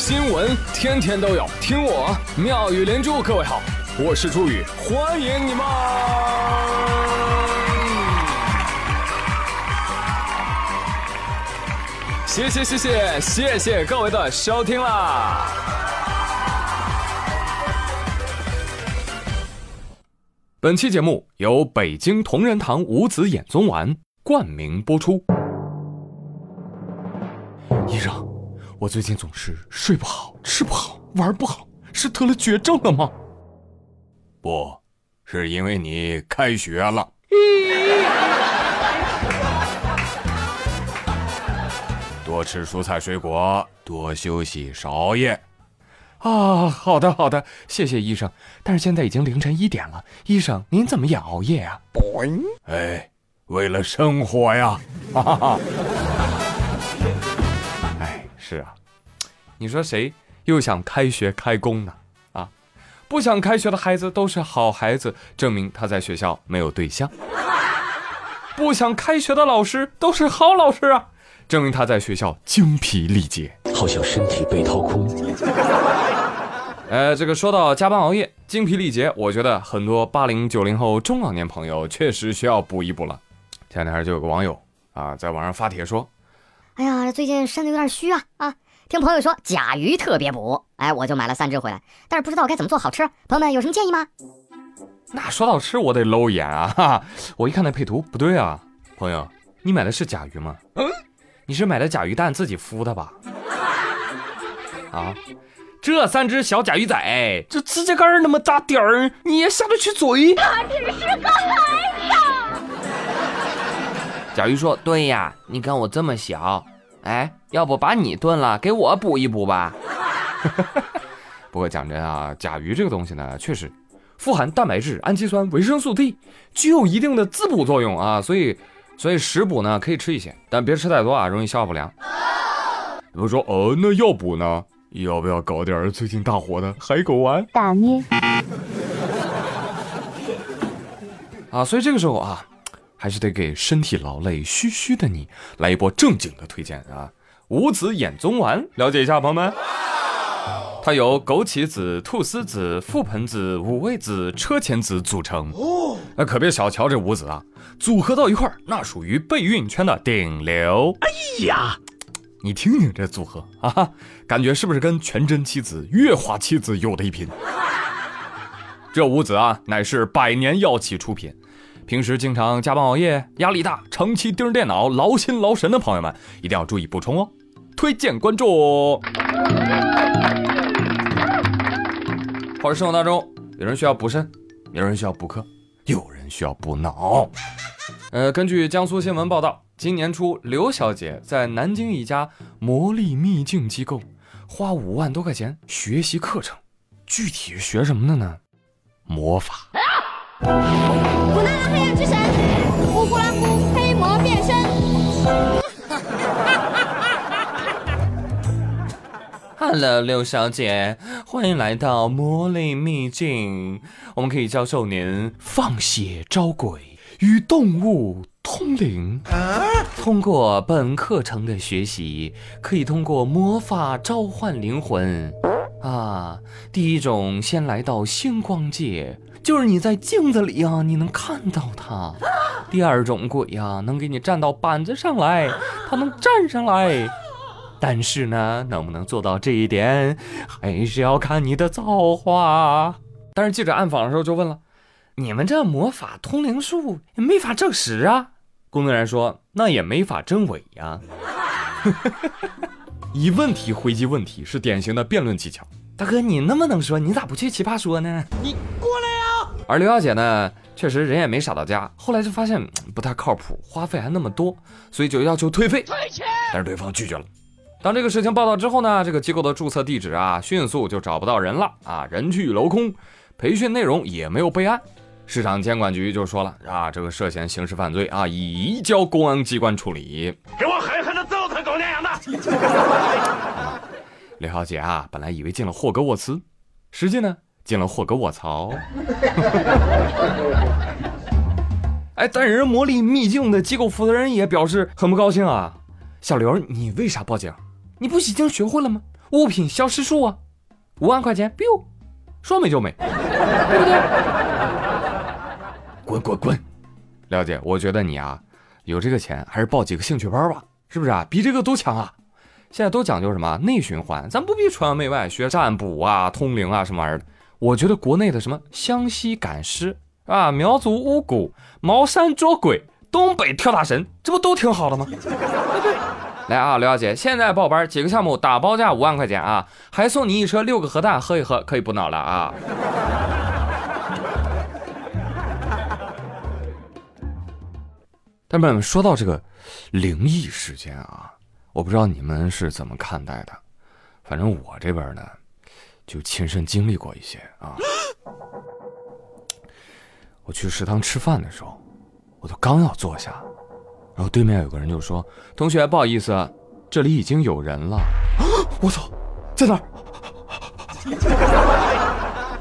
新闻天天都有，听我妙语连珠。各位好，我是朱宇，欢迎你们！谢谢谢谢谢谢各位的收听啦！本期节目由北京同仁堂五子衍宗丸冠名播出。我最近总是睡不好、吃不好、玩不好，是得了绝症了吗？不，是因为你开学了。多吃蔬菜水果，多休息，少熬夜。啊，好的好的，谢谢医生。但是现在已经凌晨一点了，医生您怎么也熬夜啊？哎，为了生活呀！哈哈哈。哎，是啊，你说谁又想开学开工呢？啊，不想开学的孩子都是好孩子，证明他在学校没有对象。不想开学的老师都是好老师啊。证明他在学校精疲力竭，好像身体被掏空。呃，这个说到加班熬夜、精疲力竭，我觉得很多八零九零后中老年朋友确实需要补一补了。前两天就有个网友啊，在网上发帖说：“哎呀，最近身子有点虚啊啊！听朋友说甲鱼特别补，哎，我就买了三只回来，但是不知道该怎么做好吃。朋友们有什么建议吗？”那说到吃，我得搂一眼啊！哈，我一看那配图不对啊，朋友，你买的是甲鱼吗？嗯。你是买的甲鱼蛋自己孵的吧？啊，这三只小甲鱼仔，这指甲盖那么大点儿，你也下得去嘴？他只是个孩子。甲鱼说：“对呀，你看我这么小，哎，要不把你炖了，给我补一补吧。”不过讲真啊，甲鱼这个东西呢，确实富含蛋白质、氨基酸、维生素 D，具有一定的滋补作用啊，所以。所以食补呢可以吃一些，但别吃太多啊，容易消化不良。有人说，哦，那药补呢？要不要搞点最近大火的海狗丸？大捏。啊，所以这个时候啊，还是得给身体劳累、虚虚的你来一波正经的推荐啊！五子衍宗丸，了解一下，朋友们。它由枸杞子、菟丝子、覆盆子、五味子、车前子组成。哦，那可别小瞧这五子啊，组合到一块儿，那属于备孕圈的顶流。哎呀，你听听这组合啊，感觉是不是跟全真七子、月华七子有的一拼？这五子啊，乃是百年药企出品，平时经常加班熬夜、压力大、长期盯着电脑、劳心劳神的朋友们，一定要注意补充哦。推荐关注。或者生活当中，有人需要补肾，有人需要补课，有人需要补脑。呃，根据江苏新闻报道，今年初，刘小姐在南京一家魔力秘境机构花五万多块钱学习课程，具体学什么的呢？魔法。古娜拉黑暗之神，乌呼拉夫黑魔变身。Hello，刘小姐，欢迎来到魔力秘境。我们可以教授您放血招鬼，与动物通灵。通过本课程的学习，可以通过魔法召唤灵魂。啊，第一种，先来到星光界，就是你在镜子里啊，你能看到他。第二种鬼呀，能给你站到板子上来，他能站上来。但是呢，能不能做到这一点，还是要看你的造化。但是记者暗访的时候就问了：“你们这魔法通灵术也没法证实啊？”工作人员说：“那也没法证伪呀。”以问题回击问题是典型的辩论技巧。大哥，你那么能说，你咋不去奇葩说呢？你过来呀！而刘小姐呢，确实人也没傻到家，后来就发现不太靠谱，花费还那么多，所以就要求退费。退钱！但是对方拒绝了。当这个事情报道之后呢，这个机构的注册地址啊，迅速就找不到人了啊，人去楼空，培训内容也没有备案，市场监管局就说了啊，这个涉嫌刑事犯罪啊，已移交公安机关处理。给我狠！刘小姐啊，本来以为进了霍格沃茨，实际呢进了霍格沃槽。哎，但人魔力秘境的机构负责人也表示很不高兴啊，小刘，你为啥报警？你不已经学会了吗？物品消失术啊，五万块钱，biu，说没就没，对不对？滚滚滚！了解，我觉得你啊，有这个钱还是报几个兴趣班吧，是不是啊？比这个都强啊！现在都讲究什么内循环，咱不必崇洋媚外，学占卜啊、通灵啊什么玩意儿的。我觉得国内的什么湘西赶尸啊、苗族巫蛊、茅山捉鬼、东北跳大神，这不都挺好的吗？来啊，刘小姐，现在报班几个项目打包价五万块钱啊，还送你一车六个核弹，喝一喝可以补脑了啊。但朋友们，说到这个灵异事件啊，我不知道你们是怎么看待的，反正我这边呢，就亲身经历过一些啊。我去食堂吃饭的时候，我都刚要坐下。然后对面有个人就说：“同学，不好意思，这里已经有人了。”我操，在哪儿？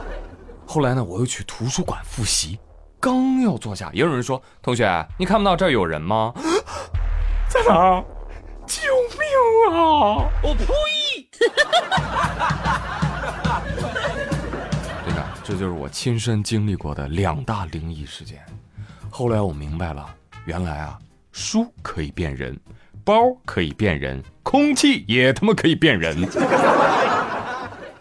后来呢，我又去图书馆复习，刚要坐下，也有人说：“同学，你看不到这儿有人吗？” 在哪儿？我呸！真的，这就是我亲身经历过的两大灵异事件。后来我明白了，原来啊。书可以变人，包可以变人，空气也他妈可以变人。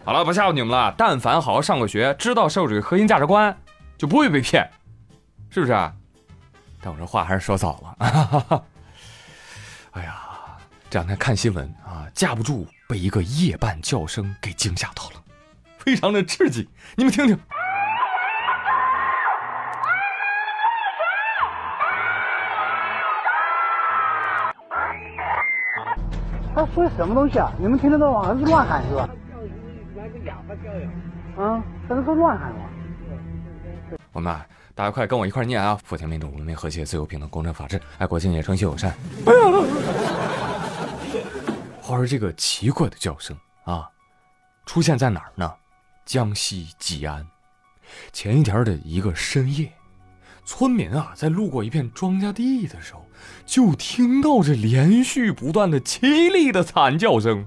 好了，不吓唬你们了。但凡好好上过学，知道社会主义核心价值观，就不会被骗，是不是？但我这话还是说早了。哎呀，这两天看新闻啊，架不住被一个夜半叫声给惊吓到了，非常的刺激。你们听听。他说的什么东西啊？你们听得到吗？还是乱喊是吧？啊，他是说乱喊吗？我们啊，大家快跟我一块念啊！福田民主文明和谐自由平等公正法治爱国敬业诚信友善。话说这个奇怪的叫声啊，出现在哪儿呢？江西吉安。前一天的一个深夜，村民啊在路过一片庄稼地的时候。就听到这连续不断的凄厉的惨叫声，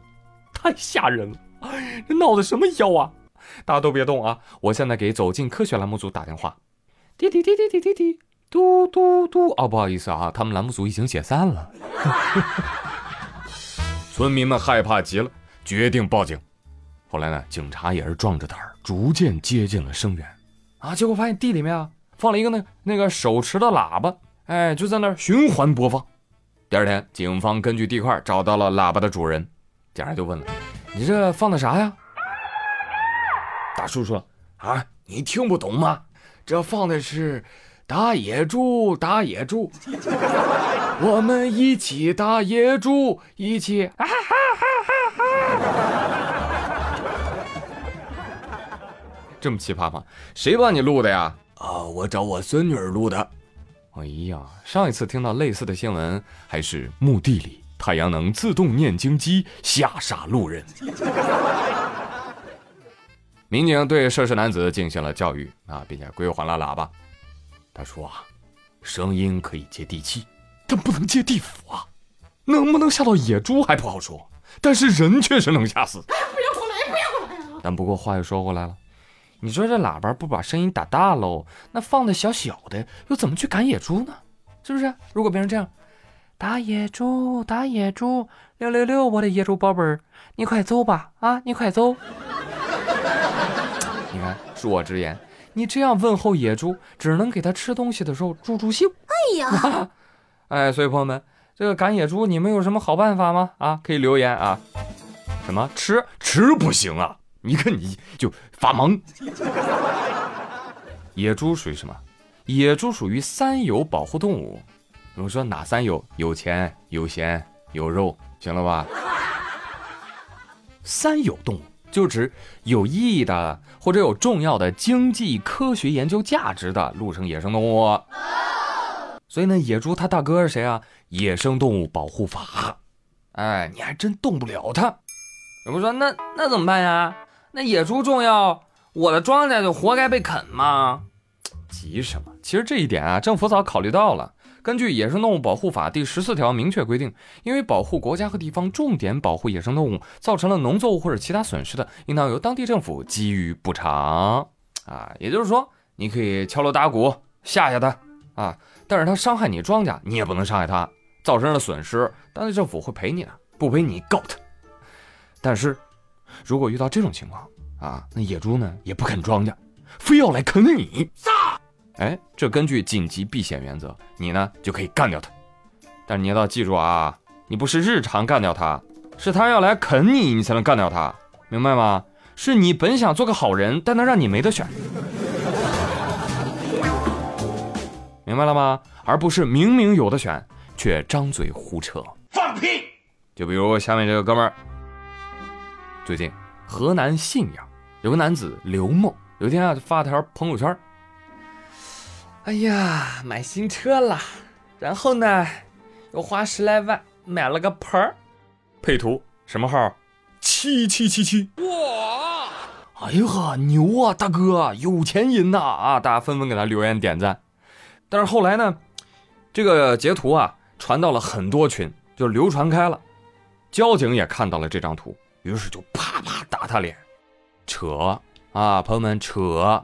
太吓人了！这闹的什么妖啊？大家都别动啊！我现在给走进科学栏目组打电话。滴滴滴滴滴滴滴，嘟嘟嘟！哦，不好意思啊，他们栏目组已经解散了。村民们害怕极了，决定报警。后来呢，警察也是壮着胆儿，逐渐接近了声源。啊，结果发现地里面啊，放了一个那那个手持的喇叭。哎，就在那儿循环播放。第二天，警方根据地块找到了喇叭的主人，警察就问了：“你这放的啥呀？”大叔说：“啊，你听不懂吗？这放的是打野猪，打野猪，我们一起打野猪，一起啊哈哈哈哈！这么奇葩吗？谁帮你录的呀？啊，我找我孙女儿录的。”哎呀，上一次听到类似的新闻，还是墓地里太阳能自动念经机吓傻路人。民警对涉事男子进行了教育啊，并且归还了喇叭。他说啊，声音可以接地气，但不能接地府啊。能不能吓到野猪还不好说，但是人确实能吓死。不要过来，不要过来啊！但不过话又说回来了。你说这喇叭不把声音打大喽？那放的小小的，又怎么去赶野猪呢？是不是？如果变成这样，打野猪，打野猪，六六六，我的野猪宝贝儿，你快走吧，啊，你快走！你看，恕我直言，你这样问候野猪，只能给它吃东西的时候助助兴。哎呀，哎，所以朋友们，这个赶野猪，你们有什么好办法吗？啊，可以留言啊。什么吃吃不行啊？你看你就发懵。野猪属于什么？野猪属于三有保护动物。我说哪三有？有钱、有闲、有肉，行了吧？三有动物就指有意义的或者有重要的经济、科学研究价值的陆生野生动物。所以呢，野猪它大哥是谁啊？野生动物保护法。哎，你还真动不了它。有人说那那怎么办呀？那野猪重要，我的庄稼就活该被啃吗？急什么？其实这一点啊，政府早考虑到了，根据《野生动物保护法》第十四条明确规定，因为保护国家和地方重点保护野生动物，造成了农作物或者其他损失的，应当由当地政府给予补偿。啊，也就是说，你可以敲锣打鼓吓吓它啊，但是他伤害你庄稼，你也不能伤害他，造成了损失，当地政府会赔你的，不赔你告他。但是，如果遇到这种情况啊，那野猪呢也不啃庄稼，非要来啃你。哎，这根据紧急避险原则，你呢就可以干掉他。但是你要记住啊，你不是日常干掉他，是他要来啃你，你才能干掉他，明白吗？是你本想做个好人，但能让你没得选，明白了吗？而不是明明有的选，却张嘴胡扯。放屁！就比如下面这个哥们儿，最近河南信阳有个男子刘某，有一天啊就发条朋友圈。哎呀，买新车了，然后呢，又花十来万买了个盆儿，配图什么号？七七七七！哇！哎呀，牛啊，大哥，有钱人呐！啊，大家纷纷给他留言点赞。但是后来呢，这个截图啊传到了很多群，就流传开了。交警也看到了这张图，于是就啪啪打他脸，扯啊，朋友们扯。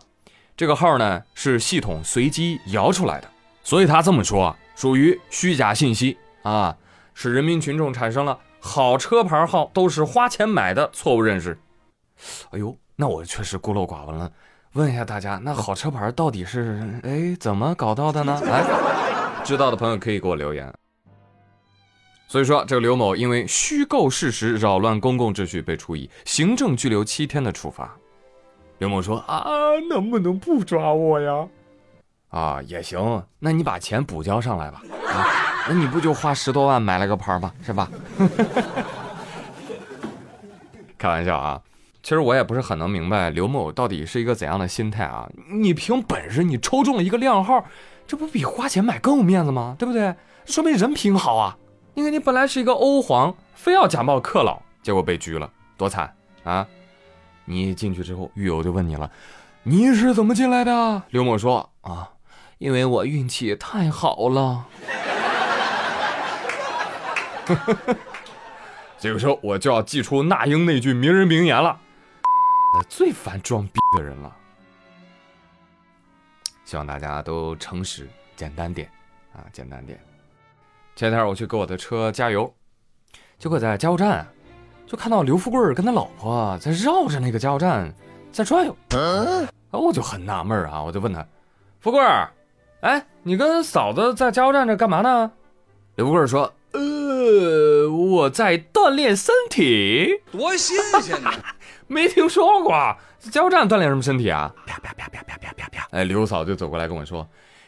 这个号呢是系统随机摇出来的，所以他这么说属于虚假信息啊，使人民群众产生了好车牌号都是花钱买的错误认识。哎呦，那我确实孤陋寡闻了。问一下大家，那好车牌到底是哎怎么搞到的呢？来，知道的朋友可以给我留言。所以说，这个刘某因为虚构事实扰乱公共秩序，被处以行政拘留七天的处罚。刘某说：“啊，能不能不抓我呀？啊，也行，那你把钱补交上来吧。啊，那你不就花十多万买了个牌吗？是吧？开玩笑啊，其实我也不是很能明白刘某到底是一个怎样的心态啊。你凭本事你抽中了一个靓号，这不比花钱买更有面子吗？对不对？说明人品好啊。你看你本来是一个欧皇，非要假冒克老，结果被拘了，多惨啊！”你进去之后，狱友就问你了：“你是怎么进来的？”刘某说：“啊，因为我运气太好了。”这个时候我就要祭出那英那句名人名言了：“最烦装逼的人了。”希望大家都诚实、简单点啊，简单点。前天我去给我的车加油，结果在加油站。就看到刘富贵跟他老婆在绕着那个加油站在转悠，啊，我就很纳闷啊，我就问他，富贵，哎，你跟嫂子在加油站这干嘛呢？刘富贵说，呃，我在锻炼身体，多新鲜呐！没听说过，加油站锻炼什么身体啊？啪啪啪啪啪啪啪啪！哎，刘嫂就走过来跟我说，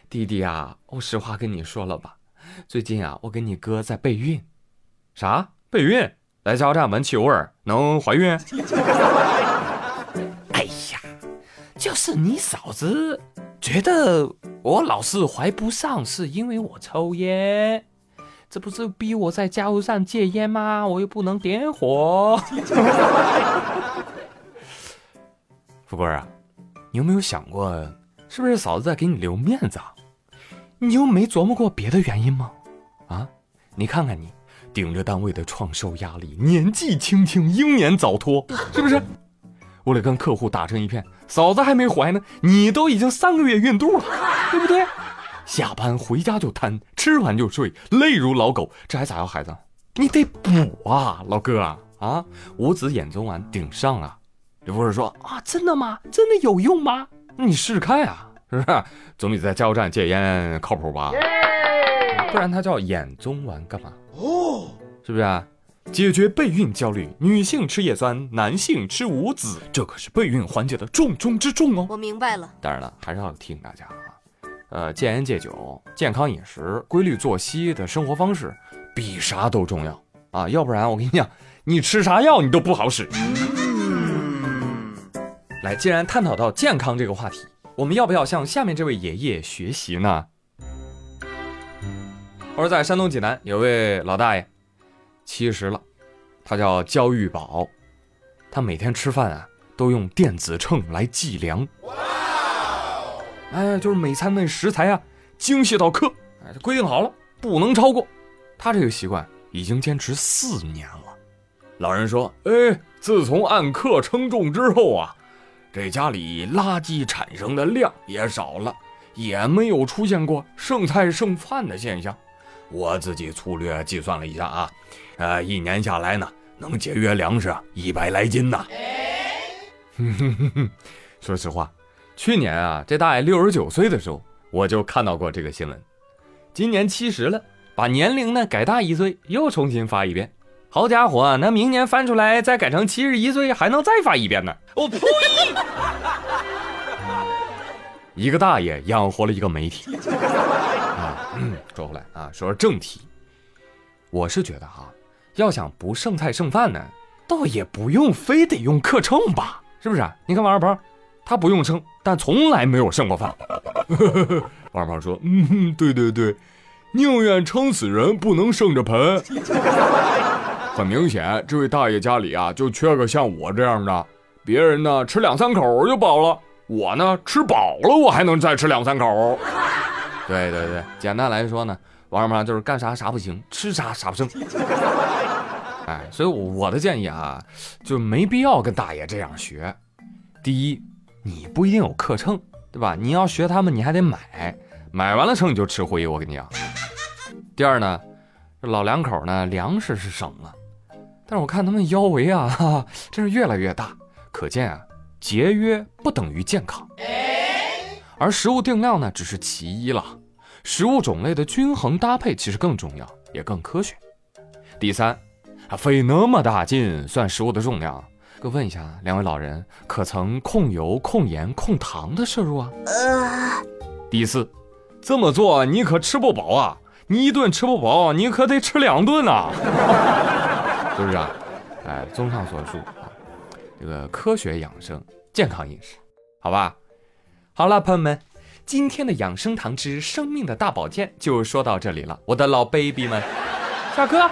弟弟啊，我实话跟你说了吧，最近啊，我跟你哥在备孕，啥备孕？来加油站闻汽油味儿能怀孕？哎呀，就是你嫂子觉得我老是怀不上，是因为我抽烟，这不是逼我在加油站戒烟吗？我又不能点火。富贵儿啊，你有没有想过，是不是嫂子在给你留面子啊？你又没琢磨过别的原因吗？啊，你看看你。顶着单位的创收压力，年纪轻轻英年早脱，是不是？为了跟客户打成一片，嫂子还没怀呢，你都已经三个月孕肚了，对不对？下班回家就瘫，吃完就睡，累如老狗，这还咋要孩子？你得补啊，老哥啊！啊，五子衍宗丸顶上啊！刘博士说啊，真的吗？真的有用吗？你试试看啊，是不是？总比在加油站戒烟靠谱吧？不然它叫衍宗丸干嘛？哦，是不是啊？解决备孕焦虑，女性吃叶酸，男性吃五子，这可是备孕缓解的重中之重哦。我明白了。当然了，还是要提醒大家啊，呃，戒烟戒酒，健康饮食，规律作息的生活方式，比啥都重要啊！要不然我跟你讲，你吃啥药你都不好使。来，既然探讨到健康这个话题，我们要不要向下面这位爷爷学习呢？我说，在山东济南有位老大爷，七十了，他叫焦玉宝，他每天吃饭啊都用电子秤来计量。哇！哎，就是每餐那食材啊精细到克，哎，规定好了不能超过。他这个习惯已经坚持四年了。老人说：“哎，自从按克称重之后啊，这家里垃圾产生的量也少了，也没有出现过剩菜剩饭的现象。我自己粗略计算了一下啊，呃，一年下来呢，能节约粮食一百来斤呢。说实话，去年啊，这大爷六十九岁的时候，我就看到过这个新闻。今年七十了，把年龄呢改大一岁，又重新发一遍。”好家伙，那明年翻出来再改成七十一岁，还能再发一遍呢！我呸！一个大爷养活了一个媒体 啊！嗯，说回来啊，说说正题，我是觉得哈，要想不剩菜剩饭呢，倒也不用非得用克秤吧，是不是？你看王二胖，他不用称，但从来没有剩过饭。王 二胖说：“嗯，对对对，宁愿撑死人，不能剩着盆。”很明显，这位大爷家里啊，就缺个像我这样的。别人呢吃两三口就饱了，我呢吃饱了，我还能再吃两三口。对对对，简单来说呢，王二胖就是干啥啥不行，吃啥啥不剩。哎，所以我的建议啊，就没必要跟大爷这样学。第一，你不一定有克秤，对吧？你要学他们，你还得买，买完了秤你就吃灰。我跟你讲。第二呢，老两口呢粮食是省了。但是我看他们腰围啊，哈哈，真是越来越大，可见啊，节约不等于健康。而食物定量呢，只是其一了，食物种类的均衡搭配其实更重要，也更科学。第三，啊，费那么大劲算食物的重量，哥问一下两位老人，可曾控油、控盐、控糖的摄入啊？呃第四，这么做你可吃不饱啊，你一顿吃不饱，你可得吃两顿啊。是不是啊？哎，综上所述啊，这个科学养生、健康饮食，好吧？好了，朋友们，今天的养生堂之生命的大保健就说到这里了，我的老 baby 们，下课，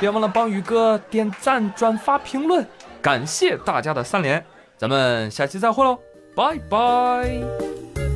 别忘了帮宇哥点赞、转发、评论，感谢大家的三连，咱们下期再会喽，拜拜。